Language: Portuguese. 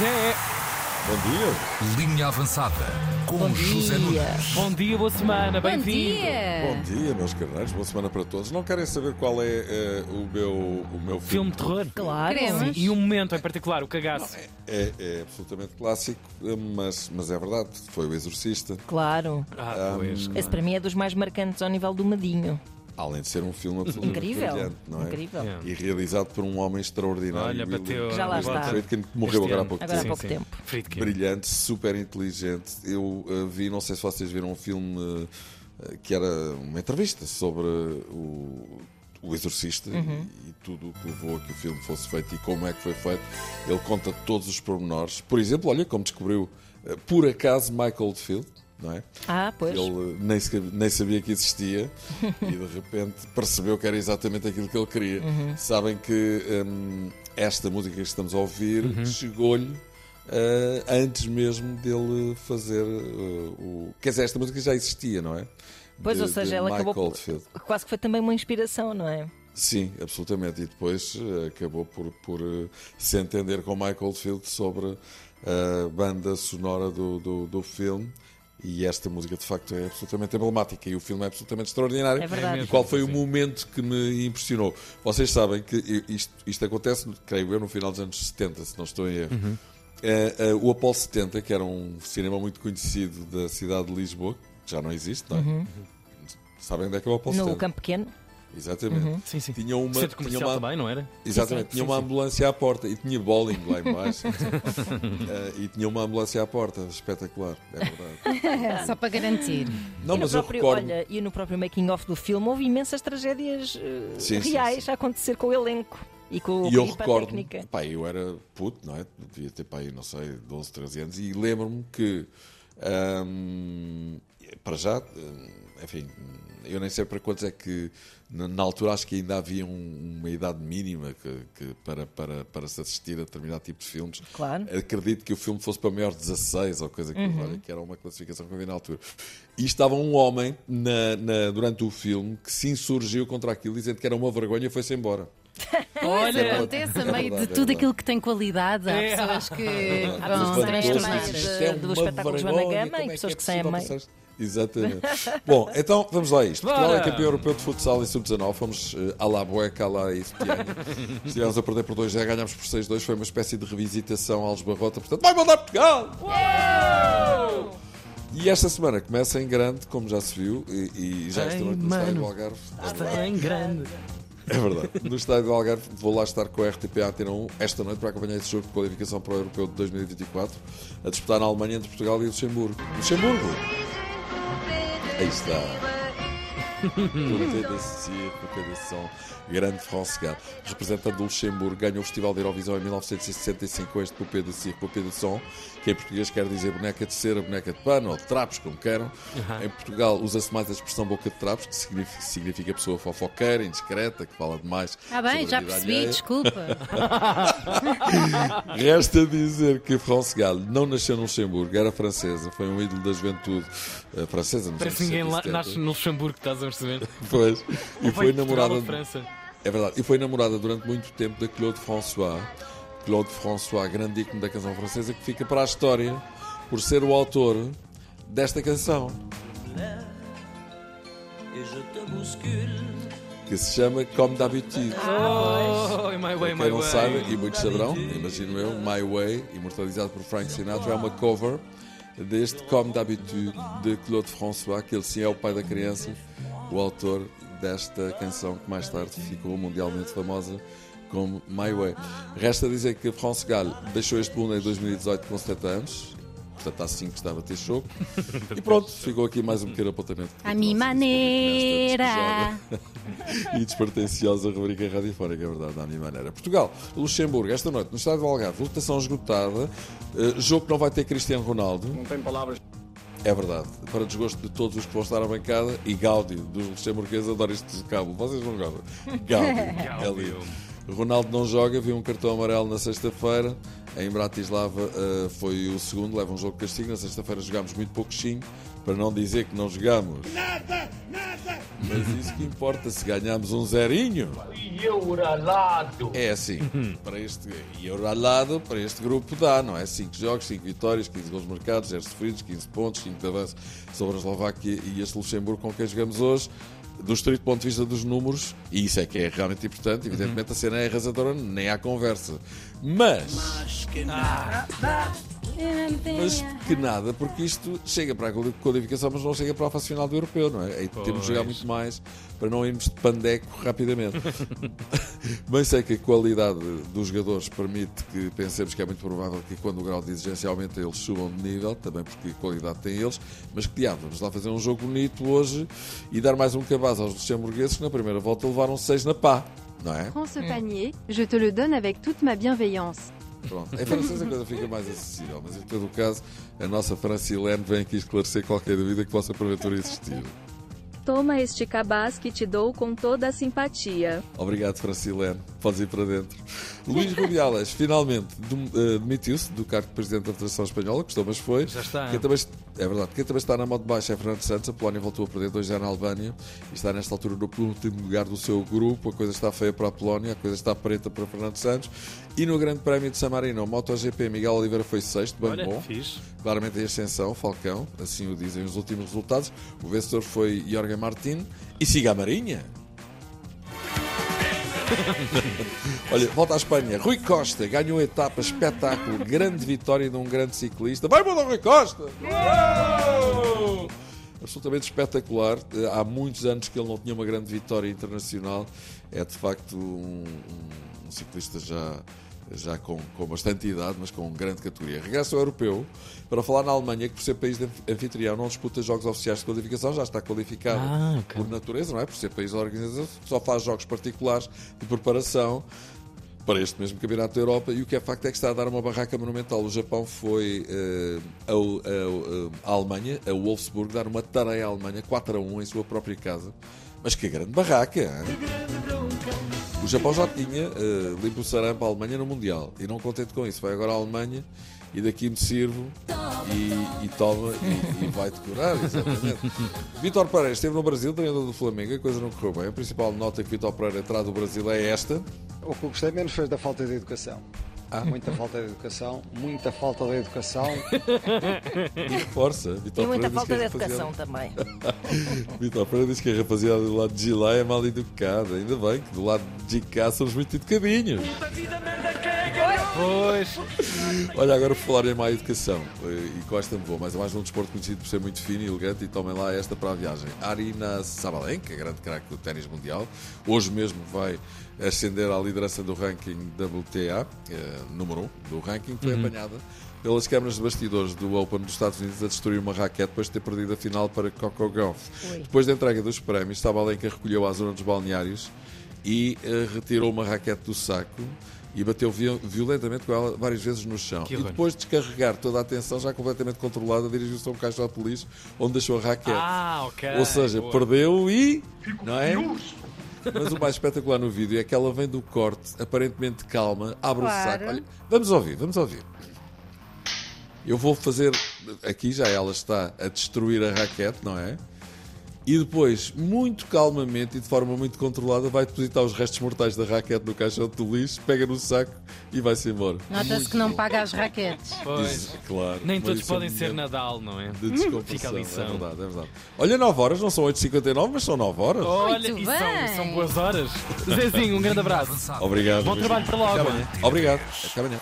Zé. Bom dia. Linha avançada com Bom José dia. Nunes. Bom dia, boa semana, Bom bem-vindo. Bom dia. meus carneiros. Boa semana para todos. Não querem saber qual é eh, o, meu, o meu Filme de terror. Claro. Sim, e um momento em particular, o cagaço. É, é absolutamente clássico, eh, mas, mas é verdade. Foi o Exorcista. Claro. Ah, pois. Esse para mim é dos mais marcantes ao nível do Madinho. Além de ser um filme absolutamente Incrível. brilhante, não é? Incrível. Yeah. E realizado por um homem extraordinário. Olha, William bateu. Já lá está. Friedkin, que morreu agora há pouco Agora há tempo. pouco tempo. Friedkin. Brilhante, super inteligente. Eu eh, vi, não sei se vocês viram um filme eh, que era uma entrevista sobre o, o Exorcista Uhum. e, e tudo o que levou a que o filme fosse feito e como é que foi feito. Ele conta todos os pormenores. Por exemplo, olha como descobriu por acaso Michael Oldfield. Não é? Ah, pois. Ele nem, nem sabia que existia e de repente percebeu que era exatamente aquilo que ele queria. Uhum. Sabem que hum, esta música que estamos a ouvir chegou-lhe eh, antes mesmo dele fazer eh, o. Quer dizer, esta música já existia, não é? Pois, De- ou seja, ela Michael acabou. Oldfield. Quase que foi também uma inspiração, não é? Sim, absolutamente. E depois eh, acabou por, por se entender com Michael Oldfield sobre a banda sonora do, do, do filme. E esta música de facto é absolutamente emblemática e o filme é absolutamente extraordinário. É verdade. E qual foi o momento que me impressionou? Vocês sabem que isto, isto acontece, creio eu, no final dos anos 70, se não estou em erro. Uhum. Eh, eh, o Apolo 70, que era um cinema muito conhecido da cidade de Lisboa, que já não existe, não é? Sabem onde é que é o Apolo No 70? Campo Pequeno. Exatamente. Sim, sim. Tinha uma, Centro tinha comercial uma, também, não era? Exatamente, Sim, tinha sim, uma sim. ambulância à porta e tinha bowling lá em baixo. Eh, e tinha uma ambulância à porta, espetacular, é verdade. Só para garantir. Não, e no mas eu próprio, recordo. olha, e no próprio making-of do filme houve imensas tragédias Sim, sim, reais sim. a acontecer com o elenco e com E eu recordo, técnica. pá, eu era puto, não é? Devia ter, pá, não sei, 12, 13 anos, e lembro-me que, hum, para já, hum, enfim, eu nem sei para quantos é que, na, altura, acho que ainda havia um- uma idade mínima que, que para, para, para se assistir a determinado tipo de filmes. Claro. Acredito que o filme fosse para maior de 16 ou coisa que, Uhum. olha, que era uma classificação que havia na altura. E estava um homem na- na- durante o filme que se insurgiu contra aquilo, dizendo que era uma vergonha e foi-se embora. Pois É acontece, a verdade, meio é de tudo verdade. aquilo que tem qualidade, há É. pessoas que vão é do espetáculo Joana vergonha, Gama e é pessoas é que saem a meio. Exatamente. Bom, então vamos lá a isto. Portugal é campeão europeu de futsal em sub-19. Fomos uh, à la bueca, à la espianha. Estivemos a perder por 2 já ganhámos por 6-2. Foi uma espécie de revisitação aos Barrota. Portanto, vai mandar Portugal! E esta semana começa em grande, como já se viu, e, e já esta noite no estádio do. Algarve. É verdade. Está em grande. É verdade. No estádio do Algarve vou lá estar com a RTP Antena 1 esta noite para acompanhar esse jogo de qualificação para o Europeu de 2024 a disputar na Alemanha entre Portugal e Luxemburgo. Luxemburgo! Aí está. Côté de Cire, côté de Son, grande France Gall. Representante do Luxemburgo, ganhou o Festival de Eurovisão em 1965 com este Poupée de Cire, Poupée de Son, que em português quer dizer boneca de cera, boneca de pano ou de trapos, como queiram. Em Portugal usa-se mais a expressão boca de trapos, que significa, significa pessoa fofoqueira, indiscreta, que fala demais. Ah bem, já percebi, alheia. desculpa. Resta dizer que France Gall não nasceu no Luxemburgo, era francesa, foi um ídolo da juventude eh, francesa. Parece que anos ninguém lá 60 70. nasce no Luxemburgo, estás a perceber? Pois. E foi namorada. de França. É verdade. E foi namorada durante muito tempo da Claude François. Claude François, grande ícone da canção francesa, que fica para a história por ser o autor desta canção, que se chama Comme d'habitude. Oh, my way, my Quem não way. sabe, e muitos saberão, imagino eu, My Way, imortalizado por Frank Sinatra, é uma cover deste Comme d'habitude de Claude François, que ele sim é o pai da criança, o autor desta canção que mais tarde ficou mundialmente famosa como My Way. Resta dizer que France Gall deixou este mundo em 2018 com 70 anos, portanto há 5 que estava a ter choco, e pronto, ficou aqui mais um pequeno apontamento. À minha maneira. e despertenciosa rubrica radiofónica, é verdade, à minha maneira. Portugal, Luxemburgo, esta noite, no estádio do Algarve, lotação esgotada, eh, jogo que não vai ter Cristiano Ronaldo. Não tem palavras. É verdade, para desgosto de todos os que vão estar à bancada e Gáudio, dos luxemburgueses, adoro este vocábulo. Vocês não gostam? Gáudio, é lindo. Ronaldo não joga, viu um cartão amarelo na sexta-feira. Em Bratislava eh, foi o segundo, leva um jogo de castigo. Na sexta-feira jogámos muito pouquinho, para não dizer que não jogámos. Nada! Mas isso que importa, se ganharmos um zerinho. É assim, para este e euro para este grupo dá, não é? 5 jogos, 5 vitórias, 15 gols marcados, 0 sofridos, 15 pontos, 5 de avanço sobre a Eslováquia e este Luxemburgo com quem jogamos hoje. Do estrito ponto de vista dos números, e isso é que é realmente importante, evidentemente a cena é arrasadora, nem há conversa. Mas Mas que nada, porque isto chega para a qualificação, mas não chega para a fase final do europeu, não é? Aí temos de jogar muito mais para não irmos de pandeco rapidamente. Bem sei que a qualidade dos jogadores permite que pensemos que é muito provável que quando o grau de exigência aumenta eles subam de nível, também porque qualidade têm eles, mas que diabo, vamos lá fazer um jogo bonito hoje e dar mais um cabaz aos luxemburgueses que na primeira volta levaram 6 na pá, não é? Prends ce panier, je te le donne avec toute ma bienveillance. Pronto. Em francês a coisa fica mais acessível, mas em todo o caso, a nossa Francilene vem aqui esclarecer qualquer dúvida que possa porventura existir. Toma este cabaz que te dou com toda a simpatia. Obrigado, Francilene. Podes ir para dentro. Luís Rubiales, finalmente, eh, demitiu-se do cargo de Presidente da Federação Espanhola, gostou, mas foi. Já está. Quem também, é verdade. Quem também está na moto de baixo é Fernando Santos. A Polónia voltou a perder 2 na Albânia e está nesta altura no último lugar do seu grupo. A coisa está feia para a Polónia, a coisa está preta para Fernando Santos. E no Grande Prémio de San Marino, MotoGP, Miguel Oliveira foi sexto, bem Olha, bom. fixe. Claramente em ascensão, Falcão, assim o dizem os últimos resultados. O vencedor foi Jorge Martin e siga a Marinha. Olha, volta à Espanha. Rui Costa ganhou a etapa, espetáculo, grande vitória de um grande ciclista. Vai, mudar Rui Costa! Uou! Absolutamente espetacular. Eh, Há muitos anos que ele não tinha uma grande vitória internacional. É de facto um, um- um ciclista já, já com, com bastante idade, mas com grande categoria. Regressa ao europeu para falar na Alemanha, que por ser país anfitrião não disputa jogos oficiais de qualificação, já está qualificado Ah, ok. por natureza, não é? Por ser país organizador, só faz jogos particulares de preparação para este mesmo Campeonato da Europa e o que é facto é que está a dar uma barraca monumental. O Japão foi eh, ao- ao- à Alemanha, a Wolfsburg, dar uma tareia à Alemanha 4 a 1 em sua própria casa. Mas que grande barraca! hein? O Japão já tinha eh, limpo o sarampo à Alemanha no Mundial e não contente com isso, vai agora à Alemanha e daqui me sirvo e, e toma e, e vai decorar, exatamente. Vítor Pereira esteve no Brasil, treinador do Flamengo, a coisa não correu bem. A principal nota que Vítor Pereira terá do Brasil é esta. O que eu gostei menos foi da falta de educação. Há muita falta de educação, muita falta de educação. Força, Vítor E muita Pereira diz falta que de educação também. Vítor Pereira diz que a rapaziada do lado de Gilá é mal educada. Ainda bem que do lado de GK somos muito educadinhos. Pois. Olha, agora por falar em má educação, eh, e com esta me vou, mas é mais um desporto conhecido por ser muito fino e elegante, e tomem lá esta para a viagem. Arina Sabalenka, grande craque do ténis mundial, hoje mesmo vai ascender à liderança do ranking WTA, eh, número 1 um do ranking, foi apanhada pelas câmaras de bastidores do Open dos Estados Unidos a destruir uma raquete depois de ter perdido a final para Coco Gauff. Ui. Depois da entrega dos prémios, Sabalenka recolheu à zona dos balneários e eh, retirou uma raquete do saco e bateu vi- violentamente com ela várias vezes no chão. Que E depois de descarregar toda a atenção, já completamente controlada, dirigiu-se a um caixote de lixo onde deixou a raquete. Ah, ok. Ou seja, Boa. perdeu e. Não é? Mas o mais espetacular no vídeo é que ela vem do corte, aparentemente calma, abre Claro. o saco. Olha, vamos ouvir, vamos ouvir. Eu vou fazer. Aqui já ela está a destruir a raquete, não é? E depois, muito calmamente e de forma muito controlada, vai depositar os restos mortais da raquete no caixote do lixo, pega no saco e vai-se embora. Nota-se que não paga as raquetes. Pois. Claro. Nem todos é um podem ser momento Nadal, não é? De. Fica a lição. É verdade, é verdade. Olha, 9 horas, não são 8h59, mas são 9 horas. Olha, e são, são boas horas. Zezinho, um grande abraço. Obrigado. Bom trabalho para logo. Obrigado. Até amanhã.